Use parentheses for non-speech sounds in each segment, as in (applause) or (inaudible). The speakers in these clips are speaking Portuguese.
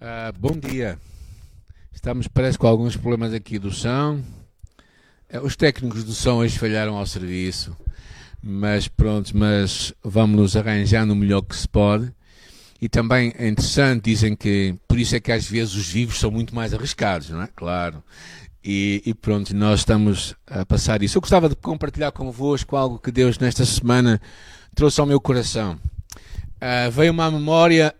Ah, bom dia. Estamos, parece, com alguns problemas aqui do som. Eh, Os técnicos do som hoje falharam ao serviço. Mas pronto, mas vamos nos arranjando o melhor que se pode. E também é interessante, dizem que por isso é que às vezes os vivos são muito mais arriscados, não é? Claro. E, e pronto, nós estamos a passar isso. Eu gostava de compartilhar convosco algo que Deus nesta semana trouxe ao meu coração. Ah, veio uma memória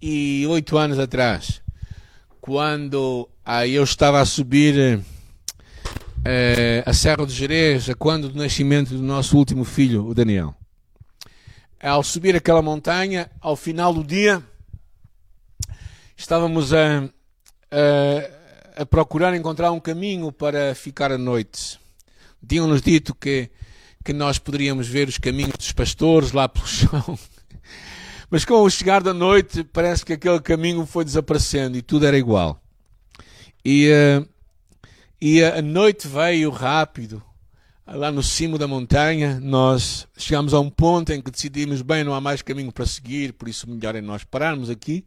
há 28 anos atrás, quando ah, eu estava a subir eh, a Serra de Jerez, quando do nascimento do nosso último filho, o Daniel. Ao subir aquela montanha, ao final do dia, estávamos a, a, a procurar encontrar um caminho para ficar à noite. Tinham-nos dito que, que nós poderíamos ver os caminhos dos pastores lá pelo (laughs) chão. Mas com o chegar da noite, parece que aquele caminho foi desaparecendo e tudo era igual. E, eh, e a noite veio rápido. Lá no cimo da montanha, nós chegamos a um ponto em que decidimos, bem, não há mais caminho para seguir, por isso melhor é nós pararmos aqui.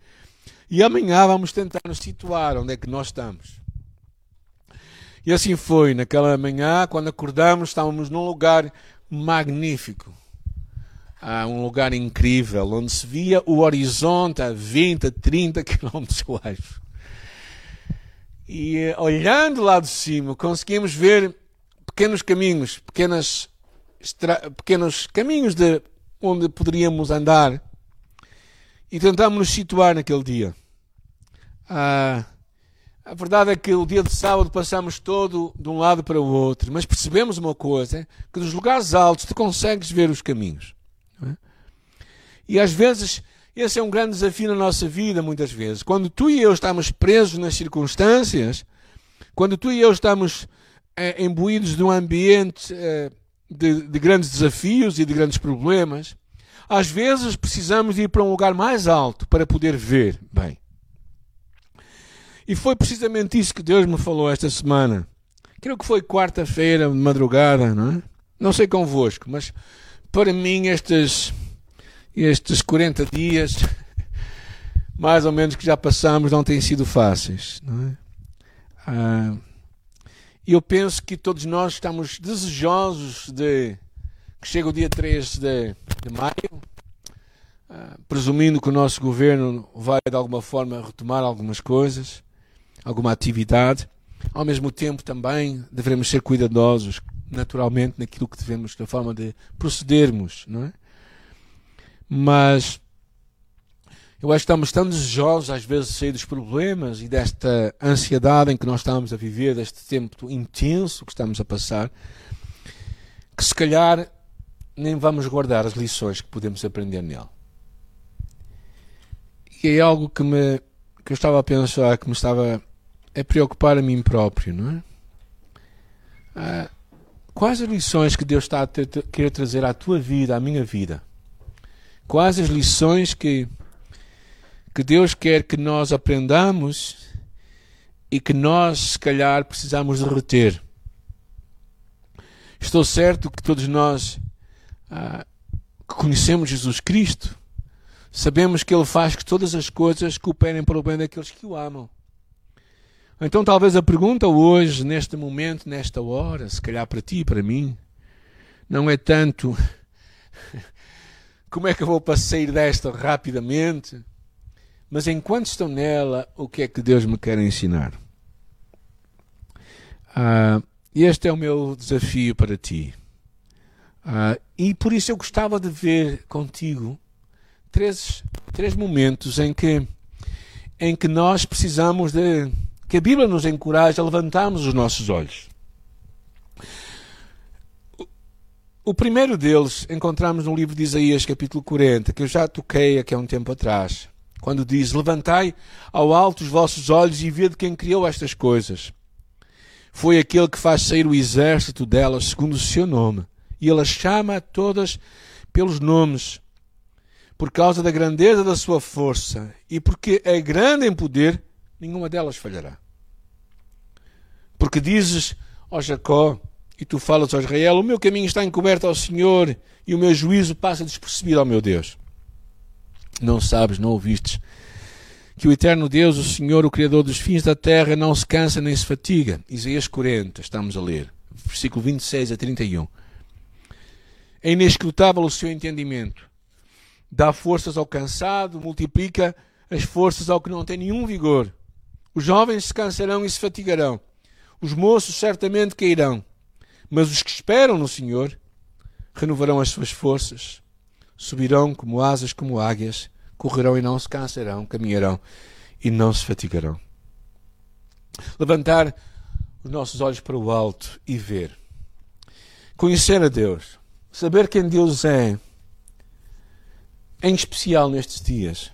E amanhã vamos tentar nos situar onde é que nós estamos. E assim foi. Naquela manhã, quando acordamos, estávamos num lugar magnífico. Ah, um lugar incrível, onde se via o horizonte a 20, a 30 quilómetros, (laughs) eu acho. E eh, olhando lá de cima, conseguimos ver pequenos caminhos, pequenas pequenos caminhos de onde poderíamos andar. E tentámos nos situar naquele dia. Ah, a verdade é que o dia de sábado passamos todo de um lado para o outro, mas percebemos uma coisa, que dos lugares altos tu consegues ver os caminhos. É? E às vezes, esse é um grande desafio na nossa vida, muitas vezes. Quando tu e eu estamos presos nas circunstâncias, quando tu e eu estamos eh, imbuídos de um ambiente eh, de, de grandes desafios e de grandes problemas, às vezes precisamos ir para um lugar mais alto para poder ver bem. E foi precisamente isso que Deus me falou esta semana. Creio que foi quarta-feira, de madrugada, não é? Não sei convosco, mas para mim estes, estes 40 dias, mais ou menos que já passamos, não têm sido fáceis, não é? Ah, eu penso que todos nós estamos desejosos de que chegue o dia 3 de, de maio, ah, presumindo que o nosso governo vai de alguma forma retomar algumas coisas, alguma atividade. Ao mesmo tempo também devemos ser cuidadosos, naturalmente, naquilo que devemos, da forma de procedermos, não é? Mas eu acho que estamos tão desejosos, às vezes, de sair dos problemas e desta ansiedade em que nós estamos a viver, deste tempo intenso que estamos a passar, que se calhar nem vamos guardar as lições que podemos aprender nele. E é algo que, me, que eu estava a pensar, que me estava a preocupar a mim próprio, não é? Ah, quais as lições que Deus está a ter, querer trazer à tua vida, à minha vida? Quais as lições que que Deus quer que nós aprendamos e que nós, se calhar, precisamos de reter. Estou certo que todos nós ah, que conhecemos Jesus Cristo sabemos que Ele faz que todas as coisas cooperem para o bem daqueles que o amam. Então, talvez a pergunta hoje, neste momento, nesta hora, se calhar para ti e para mim, não é tanto (laughs) como é que eu vou sair desta rapidamente, mas enquanto estou nela, o que é que Deus me quer ensinar? Ah, este é o meu desafio para ti. Ah, e por isso eu gostava de ver contigo três, três momentos em que, em que nós precisamos de. Que a Bíblia nos encoraja a levantarmos os nossos olhos. O- primeiro deles encontramos no livro de Isaías, capítulo 40, que eu já toquei aqui há um tempo atrás quando diz: Levantai ao alto os vossos olhos e vede quem criou estas coisas. Foi aquele que faz sair o exército delas segundo o seu nome, e ele as chama a todas pelos nomes, por causa da grandeza da sua força, e porque é grande em poder, nenhuma delas falhará. Porque dizes, ó Jacó, e tu falas a Israel: O meu caminho está encoberto ao Senhor, e o meu juízo passa despercebido ao meu Deus. Não sabes, não ouvistes que o eterno Deus, o Senhor, o Criador dos fins da terra, não se cansa nem se fatiga. Isaías 40, estamos a ler, versículo 26 a 31. É inescrutável o seu entendimento. Dá forças ao cansado, multiplica as forças ao que não tem nenhum vigor. Os jovens se cansarão e se fatigarão. Os moços certamente cairão. Mas os que esperam no Senhor renovarão as suas forças. Subirão como asas, como águias. Correrão e não se cansarão. Caminharão e não se fatigarão. Levantar os nossos olhos para o alto e ver. Conhecer a Deus Saber quem Deus é, em especial nestes dias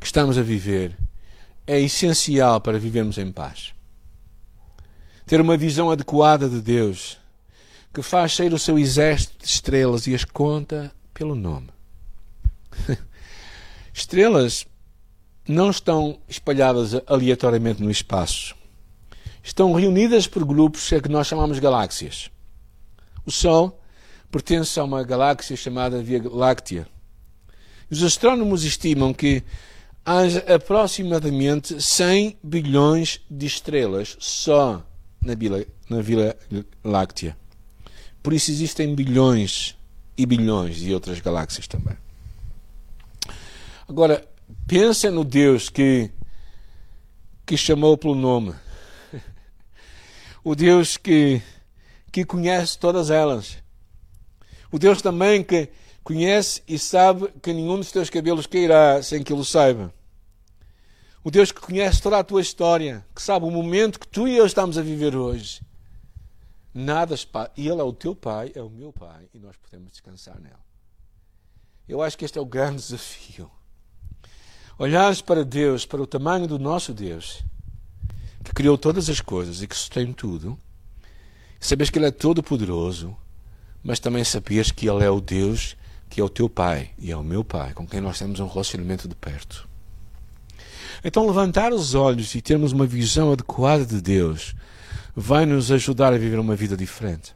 que estamos a viver, é essencial para vivermos em paz. Ter uma visão adequada de Deus, que faz sair o seu exército de estrelas e as conta pelo nome. (laughs) Estrelas não estão espalhadas aleatoriamente no espaço. Estão reunidas por grupos que nós chamamos galáxias. O Sol pertence a uma galáxia chamada Via Láctea. Os astrónomos estimam que haja aproximadamente 100 bilhões de estrelas só na Vila, na Via Láctea. Por isso existem bilhões e bilhões de outras galáxias também. Agora, pensa no Deus que, que chamou pelo nome. (laughs) O Deus que, que conhece todas elas o Deus também que conhece e sabe que nenhum dos teus cabelos cairá sem que ele saiba. O Deus que conhece toda a tua história, que sabe o momento que tu e eu estamos a viver hoje. Nada e Ele é o teu Pai, é o meu Pai, e nós podemos descansar nele. Eu acho que este é o grande desafio. Olhares para Deus, para o tamanho do nosso Deus, que criou todas as coisas e que sustém tudo, sabes que Ele é todo poderoso, mas também sabias que Ele é o Deus que é o teu Pai e é o meu Pai, com quem nós temos um relacionamento de perto. Então, levantar os olhos e termos uma visão adequada de Deus vai nos ajudar a viver uma vida diferente.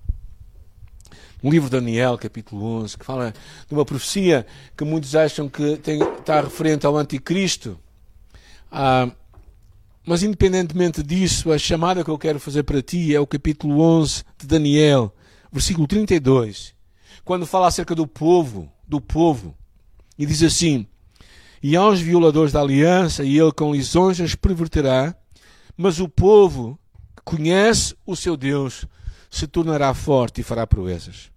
No livro de Daniel, capítulo 11, que fala de uma profecia que muitos acham que tem, está referente ao Anticristo. Ah, mas, independentemente disso, a chamada que eu quero fazer para ti é o capítulo 11 de Daniel, versículo 32, quando fala acerca do povo, do povo, e diz assim: E aos violadores da aliança, e ele com lisonjas perverterá, mas o povo que conhece o seu Deus se tornará forte e fará proezas.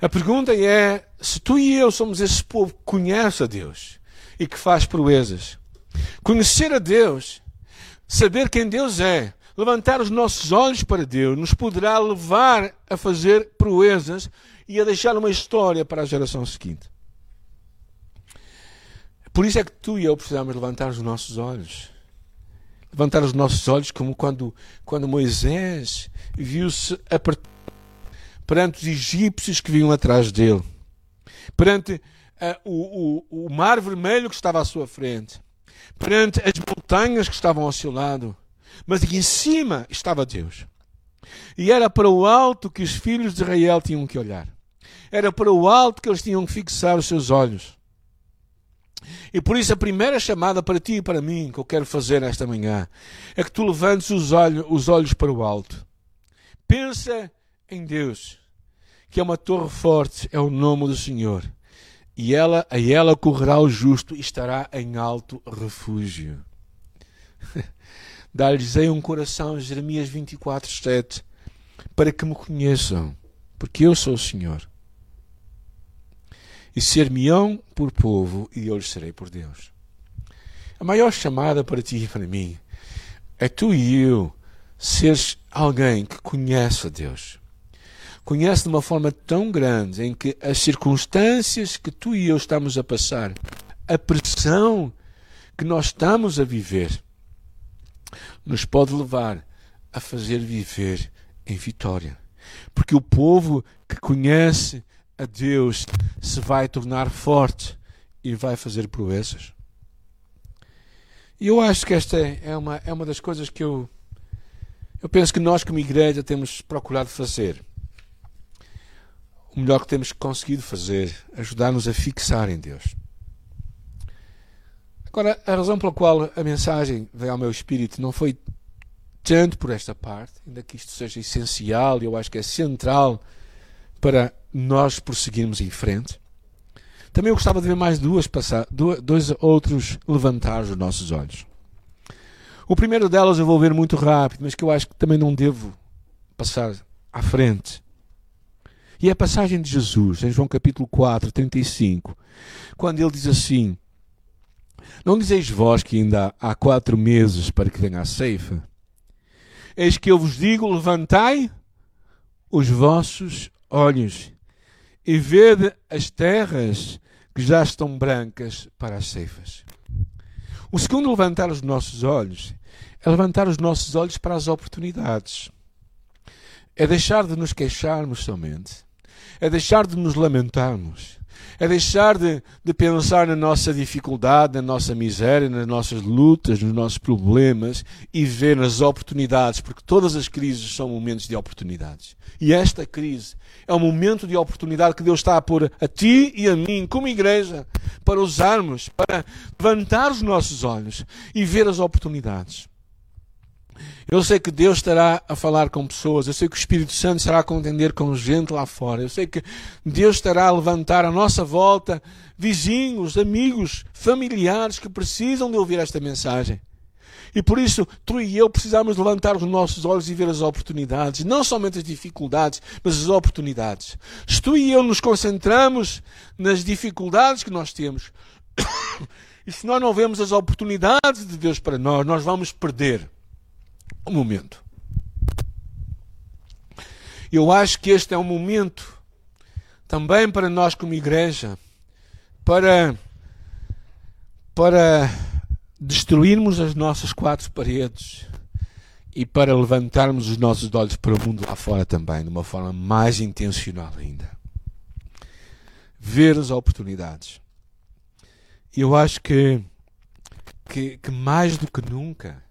A pergunta é se tu e eu somos esse povo que conhece a Deus e que faz proezas. Conhecer a Deus, saber quem Deus é, levantar os nossos olhos para Deus nos poderá levar a fazer proezas e a deixar uma história para a geração seguinte. Por isso é que tu e eu precisamos levantar os nossos olhos. Levantar os nossos olhos como quando, quando Moisés viu-se perante os egípcios que vinham atrás dele. Perante uh, o, o, o mar vermelho que estava à sua frente. Perante as montanhas que estavam ao seu lado mas aqui em cima estava Deus. E era para o alto que os filhos de Israel tinham que olhar. Era para o alto que eles tinham que fixar os seus olhos. E por isso a primeira chamada para ti e para mim que eu quero fazer esta manhã é que tu levantes os olhos, os olhos para o alto. Pensa em Deus, que é uma torre forte, é o nome do Senhor. E ela, a ela correrá o justo e estará em alto refúgio. (laughs) Dar-lhes-ei um coração, Jeremias 24, 7, para que me conheçam, porque eu sou o Senhor. E ser-me-ão por povo, e eu lhes serei por Deus. A maior chamada para ti e para mim é tu e eu seres alguém que conhece a Deus. Conhece de uma forma tão grande em que as circunstâncias que tu e eu estamos a passar, a pressão que nós estamos a viver, nos pode levar a fazer viver em vitória. Porque o povo que conhece a Deus se vai tornar forte e vai fazer proezas. E eu acho que esta é uma, é uma das coisas que eu, eu penso que nós, como igreja, temos procurado fazer. O melhor que temos conseguido fazer, ajudar-nos a fixar em Deus. Agora, a razão pela qual a mensagem veio ao meu espírito não foi tanto por esta parte, ainda que isto seja essencial e eu acho que é central para nós prosseguirmos em frente. Também eu gostava de ver mais duas passar, dois outros levantar os nossos olhos. O primeiro delas eu vou ver muito rápido, mas que eu acho que também não devo passar à frente. E é a passagem de Jesus, em João capítulo 4, 35, quando ele diz assim: Não dizeis vós que ainda há quatro meses para que venha a ceifa? Eis que eu vos digo: levantai os vossos olhos e vede as terras que já estão brancas para as ceifas. O segundo levantar os nossos olhos é levantar os nossos olhos para as oportunidades. É deixar de nos queixarmos somente. É deixar de nos lamentarmos é deixar de, de pensar na nossa dificuldade, na nossa miséria, nas nossas lutas, nos nossos problemas e ver nas oportunidades, porque todas as crises são momentos de oportunidades. E esta crise é um momento de oportunidade que Deus está a pôr a ti e a mim, como igreja, para usarmos, para levantar os nossos olhos e ver as oportunidades. Eu sei que Deus estará a falar com pessoas, eu sei que o Espírito Santo estará a contender com gente lá fora, eu sei que Deus estará a levantar à nossa volta vizinhos, amigos, familiares que precisam de ouvir esta mensagem. E por isso, tu e eu precisamos levantar os nossos olhos e ver as oportunidades, não somente as dificuldades, mas as oportunidades. Se tu e eu nos concentramos nas dificuldades que nós temos, (coughs) e se nós não vemos as oportunidades de Deus para nós, nós vamos perder um momento. Eu acho que este é um momento também para nós como igreja para para destruirmos as nossas quatro paredes e para levantarmos os nossos olhos para o mundo lá fora também, de uma forma mais intencional ainda. Ver as oportunidades. Eu acho que, que, que mais do que nunca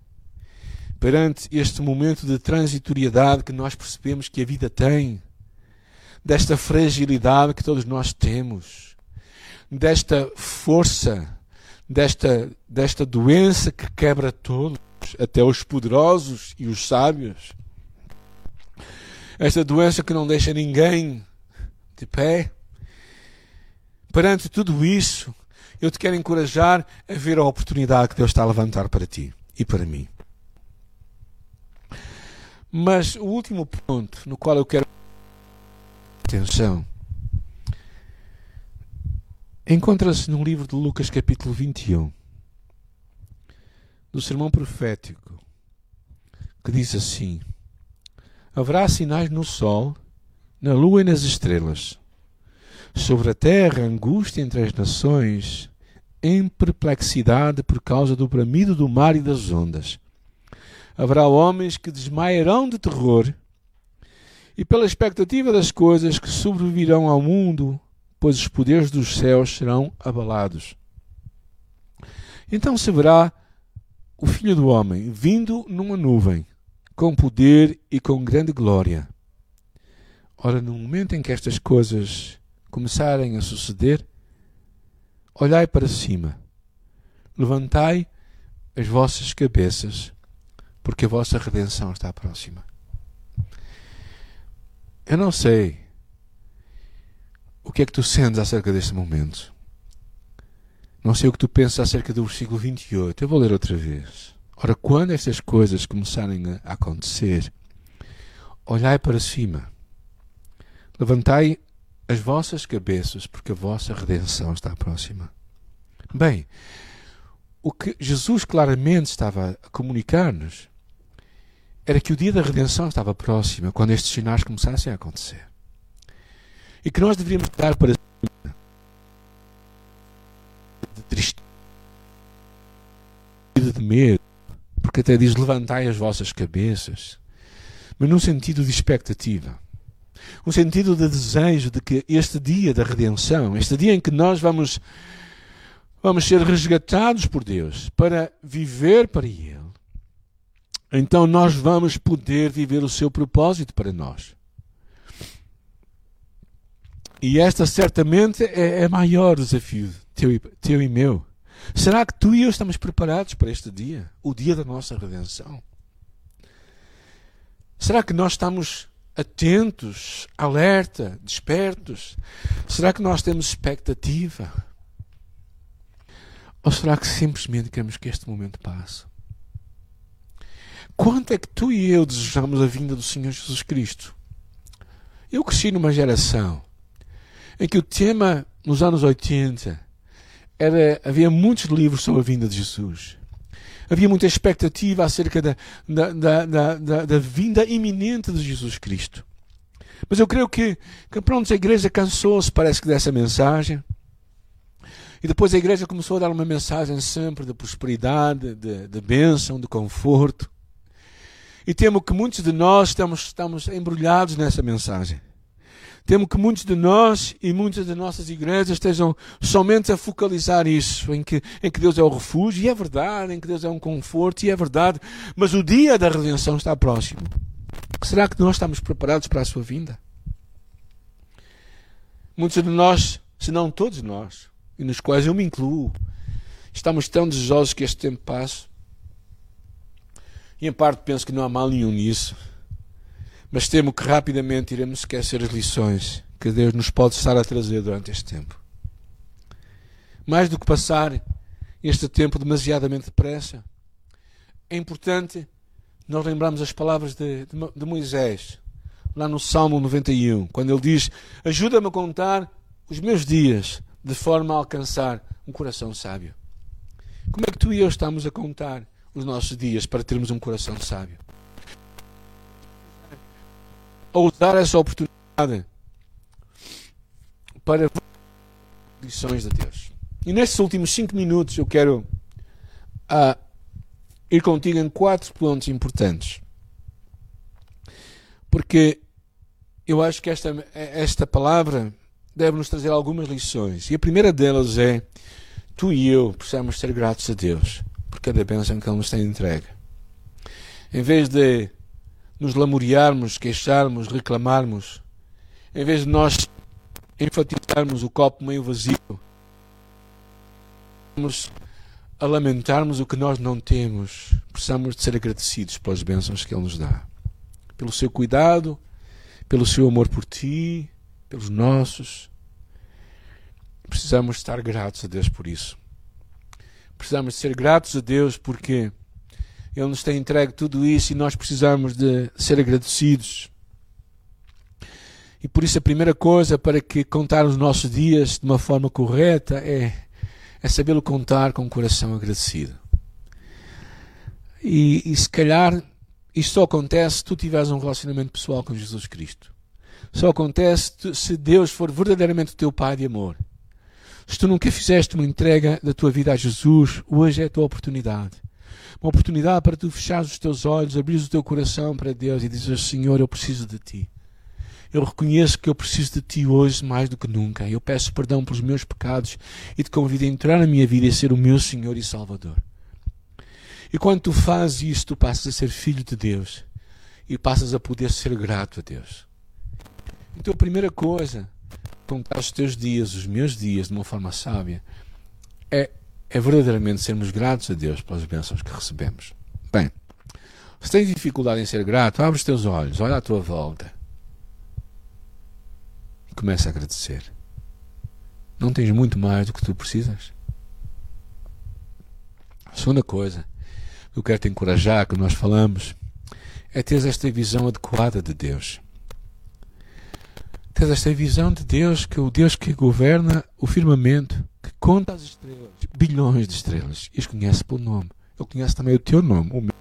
perante este momento de transitoriedade que nós percebemos que a vida tem, desta fragilidade que todos nós temos, desta força, desta, desta doença que quebra todos, até os poderosos e os sábios. Esta doença que não deixa ninguém de pé. Perante tudo isso, eu te quero encorajar a ver a oportunidade que Deus está a levantar para ti e para mim. Mas o último ponto no qual eu quero atenção encontra-se no livro de Lucas, capítulo 21, do sermão profético, que diz assim: Haverá sinais no sol, na lua e nas estrelas, sobre a terra angústia entre as nações, em perplexidade por causa do bramido do mar e das ondas Haverá homens que desmaiarão de terror e pela expectativa das coisas que sobrevirão ao mundo, pois os poderes dos céus serão abalados. Então se verá o Filho do Homem vindo numa nuvem, com poder e com grande glória. Ora, no momento em que estas coisas começarem a suceder, olhai para cima, levantai as vossas cabeças porque a vossa redenção está próxima. Eu não sei o que é que tu sentes acerca deste momento. Não sei o que tu pensas acerca do versículo 28. Eu vou ler outra vez. Ora, quando estas coisas começarem a acontecer, olhai para cima, levantai as vossas cabeças, porque a vossa redenção está próxima. Bem, o que Jesus claramente estava a comunicar-nos era que o dia da redenção estava próximo, quando estes sinais começassem a acontecer. E que nós deveríamos dar para de tristeza, de medo, porque até diz: levantai as vossas cabeças, mas num sentido de expectativa. Um sentido de desejo de que este dia da redenção, este dia em que nós vamos, vamos ser resgatados por Deus para viver para Ele, então nós vamos poder viver o seu propósito para nós. E esta certamente é, é maior desafio teu, teu e meu. Será que tu e eu estamos preparados para este dia? O dia da nossa redenção? Será que nós estamos atentos, alerta, despertos? Será que nós temos expectativa? Ou será que simplesmente queremos que este momento passe? Quanto é que tu e eu desejamos a vinda do Senhor Jesus Cristo? Eu cresci numa geração em que o tema, nos anos 80, era, havia muitos livros sobre a vinda de Jesus. Havia muita expectativa acerca da, da, da, da, da vinda iminente de Jesus Cristo. Mas eu creio que, que pronto, a igreja cansou-se, parece que, dessa mensagem. E depois a igreja começou a dar uma mensagem sempre de prosperidade, de, de bênção, de conforto. E temo que muitos de nós estamos, estamos embrulhados nessa mensagem. Temo que muitos de nós e muitas das nossas igrejas estejam somente a focalizar isso, em que, em que Deus é o refúgio, e é verdade, em que Deus é um conforto, e é verdade, mas o dia da redenção está próximo. Será que nós estamos preparados para a sua vinda? Muitos de nós, se não todos nós, e nos quais eu me incluo, estamos tão desejosos que este tempo passe. E em parte penso que não há mal nenhum nisso. Mas temo que rapidamente iremos esquecer as lições que Deus nos pode estar a trazer durante este tempo. Mais do que passar este tempo demasiadamente depressa, é importante nós lembrarmos as palavras de, de, de Moisés, lá no Salmo 91, quando ele diz: Ajuda-me a contar os meus dias de forma a alcançar um coração sábio. Como é que tu e eu estamos a contar os nossos dias para termos um coração sábio? a usar essa oportunidade para lições de Deus. E nestes últimos cinco minutos eu quero uh, ir contigo em quatro pontos importantes. Porque eu acho que esta, esta palavra deve nos trazer algumas lições. E a primeira delas é: tu e eu precisamos ser gratos a Deus cada bênção que Ele nos tem entregue. Em vez de nos lamuriarmos, queixarmos, reclamarmos, em vez de nós enfatizarmos o copo meio vazio, a lamentarmos o que nós não temos, precisamos de ser agradecidos pelas bênçãos que Ele nos dá, pelo seu cuidado, pelo seu amor por ti, pelos nossos. Precisamos estar gratos a Deus por isso. Precisamos ser gratos a Deus porque ele nos tem entregue tudo isso e nós precisamos de ser agradecidos. E por isso a primeira coisa para que contar os nossos dias de uma forma correta é, é sabê-lo contar com o coração agradecido. E, e se calhar isto só acontece se tu tiveres um relacionamento pessoal com Jesus Cristo. Só acontece se Deus for verdadeiramente o teu Pai de amor. Se tu nunca fizeste uma entrega da tua vida a Jesus, hoje é a tua oportunidade uma oportunidade para tu fechares os teus olhos, abrires o teu coração para Deus e dizer: Senhor, eu preciso de ti. Eu reconheço que eu preciso de ti hoje mais do que nunca. Eu peço perdão pelos meus pecados e te convido a entrar na minha vida e ser o meu Senhor e Salvador. E quando tu fazes isso, tu passas a ser filho de Deus e passas a poder ser grato a Deus. Então, a primeira coisa, contar os teus dias, os meus dias, de uma forma sábia, é é verdadeiramente sermos gratos a Deus pelas bênçãos que recebemos. Bem, se tens dificuldade em ser grato, abre os teus olhos, olha à tua volta e começa a agradecer. Não tens muito mais do que tu precisas. A segunda coisa que eu quero te encorajar, que nós falamos, é ter esta visão adequada de Deus. Ter esta visão de Deus, que é o Deus que governa o firmamento, que conta as estrelas, bilhões de estrelas, e as conhece pelo nome. Ele conhece também o teu nome, o meu.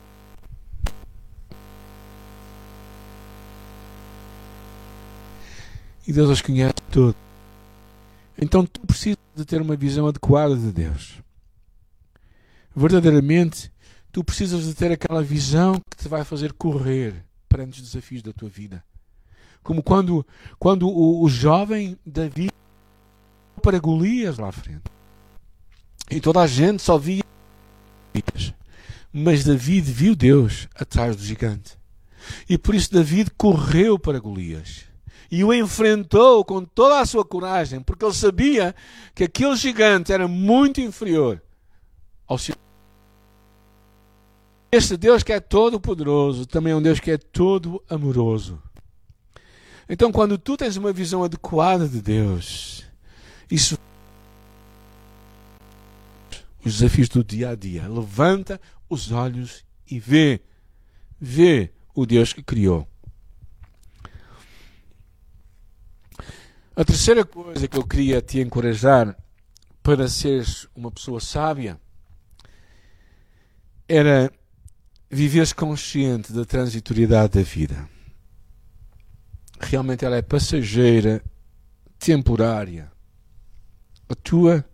E Deus as conhece todas. Então tu precisas de ter uma visão adequada de Deus. Verdadeiramente, tu precisas de ter aquela visão que te vai fazer correr perante os desafios da tua vida. Como quando, quando o, o jovem Davi para Golias lá à frente. E toda a gente só via mas David viu Deus atrás do gigante. E por isso David correu para Golias. E o enfrentou com toda a sua coragem, porque ele sabia que aquele gigante era muito inferior ao seu. Este Deus que é todo poderoso também é um Deus que é todo amoroso. Então, quando tu tens uma visão adequada de Deus, isso os desafios do dia a dia. Levanta os olhos e vê, vê o Deus que criou. A terceira coisa que eu queria te encorajar para seres uma pessoa sábia era viveres consciente da transitoriedade da vida. Realmente ela é passageira, temporária. A tua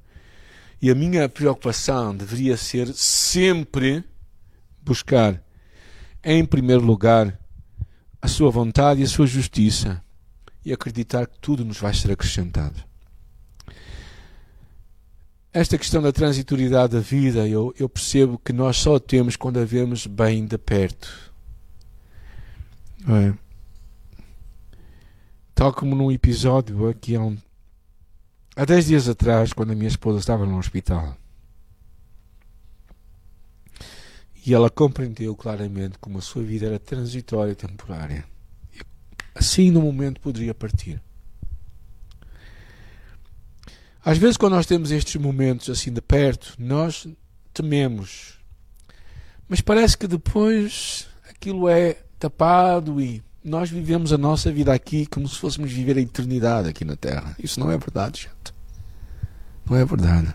e a minha preocupação deveria ser sempre buscar, em primeiro lugar, a sua vontade e a sua justiça e acreditar que tudo nos vai ser acrescentado. Esta questão da transitoriedade da vida, eu, eu percebo que nós só temos quando a vemos bem de perto. É. Tal como num episódio aqui há um, Há 10 dias atrás, quando a minha esposa estava no hospital, e ela compreendeu claramente como a sua vida era transitória e temporária. Assim, no momento, poderia partir. Às vezes, quando nós temos estes momentos assim de perto, nós tememos. Mas parece que depois aquilo é tapado e nós vivemos a nossa vida aqui como se fôssemos viver a eternidade aqui na Terra. Isso não é verdade, gente. Não é verdade.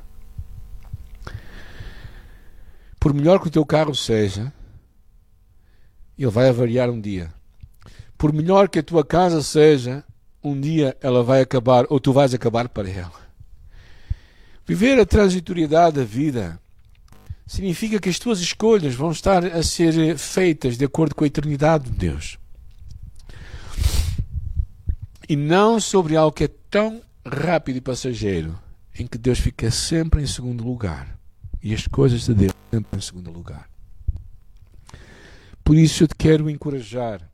Por melhor que o teu carro seja, ele vai avariar um dia. Por melhor que a tua casa seja, um dia ela vai acabar, ou tu vais acabar para ela. Viver a transitoriedade da vida significa que as tuas escolhas vão estar a ser feitas de acordo com a eternidade de Deus e não sobre algo que é tão rápido e passageiro, em que Deus fica sempre em segundo lugar e as coisas de Deus sempre em segundo lugar. Por isso eu te quero encorajar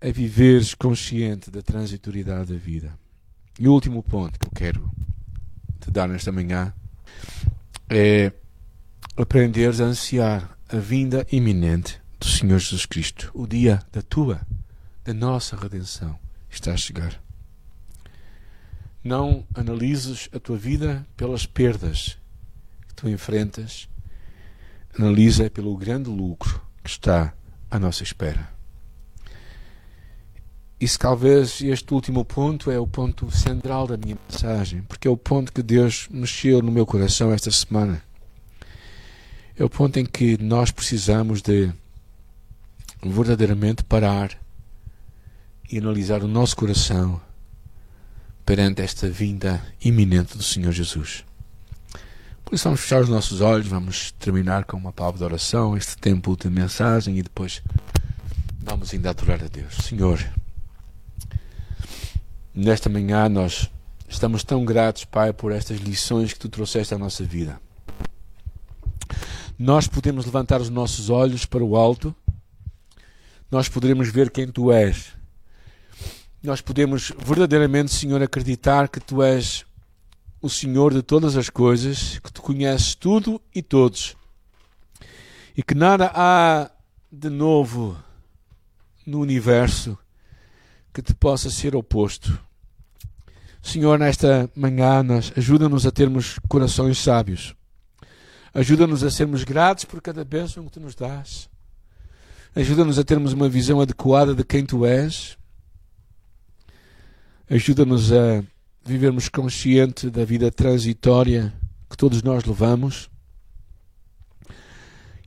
a viveres consciente da transitoriedade da vida. E o último ponto que eu quero te dar nesta manhã é aprenderes a ansiar a vinda iminente do Senhor Jesus Cristo, o dia da tua, da nossa redenção está a chegar. Não analises a tua vida pelas perdas que tu enfrentas, analisa pelo grande lucro que está à nossa espera. E se talvez este último ponto é o ponto central da minha mensagem, porque é o ponto que Deus mexeu no meu coração esta semana. É o ponto em que nós precisamos de verdadeiramente parar e analisar o nosso coração perante esta vinda iminente do Senhor Jesus. Por isso vamos fechar os nossos olhos, vamos terminar com uma palavra de oração, este tempo de mensagem e depois vamos ainda adorar a Deus. Senhor, nesta manhã nós estamos tão gratos, Pai, por estas lições que Tu trouxeste à nossa vida. Nós podemos levantar os nossos olhos para o alto, nós poderemos ver quem Tu és nós podemos verdadeiramente, Senhor, acreditar que Tu és o Senhor de todas as coisas, que Tu conheces tudo e todos, e que nada há de novo no universo que te possa ser oposto. Senhor, nesta manhã, ajuda-nos a termos corações sábios. Ajuda-nos a sermos gratos por cada bênção que Tu nos dás. Ajuda-nos a termos uma visão adequada de quem Tu és Ajuda-nos a vivermos consciente da vida transitória que todos nós levamos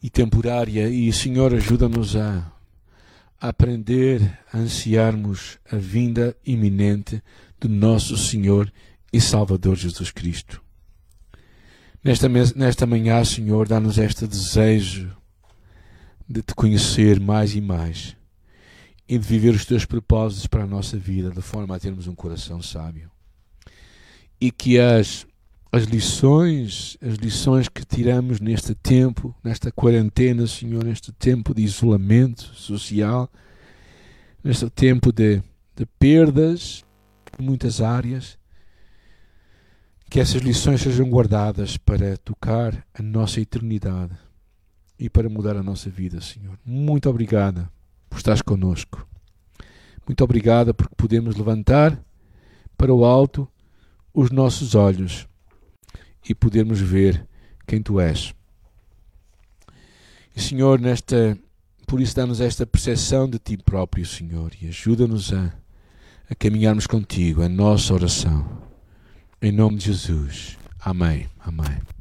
e temporária. E, Senhor, ajuda-nos a, aprender a ansiarmos a vinda iminente do nosso Senhor e Salvador Jesus Cristo. Nesta, nesta manhã, Senhor, dá-nos este desejo de te conhecer mais e mais e de viver os teus propósitos para a nossa vida, de forma a termos um coração sábio. E que as, as lições, as lições que tiramos neste tempo, nesta quarentena, Senhor, neste tempo de isolamento social, neste tempo de, de perdas em muitas áreas, Que essas lições sejam guardadas para tocar a nossa eternidade e para mudar a nossa vida, Senhor. Muito obrigada por estares conosco. Muito obrigada porque podemos levantar para o alto os nossos olhos e podermos ver quem tu és. E Senhor, nesta por isso dá-nos esta percepção de ti próprio, Senhor, e ajuda-nos a, a caminharmos contigo, a nossa oração. Em nome de Jesus. Amém. Amém.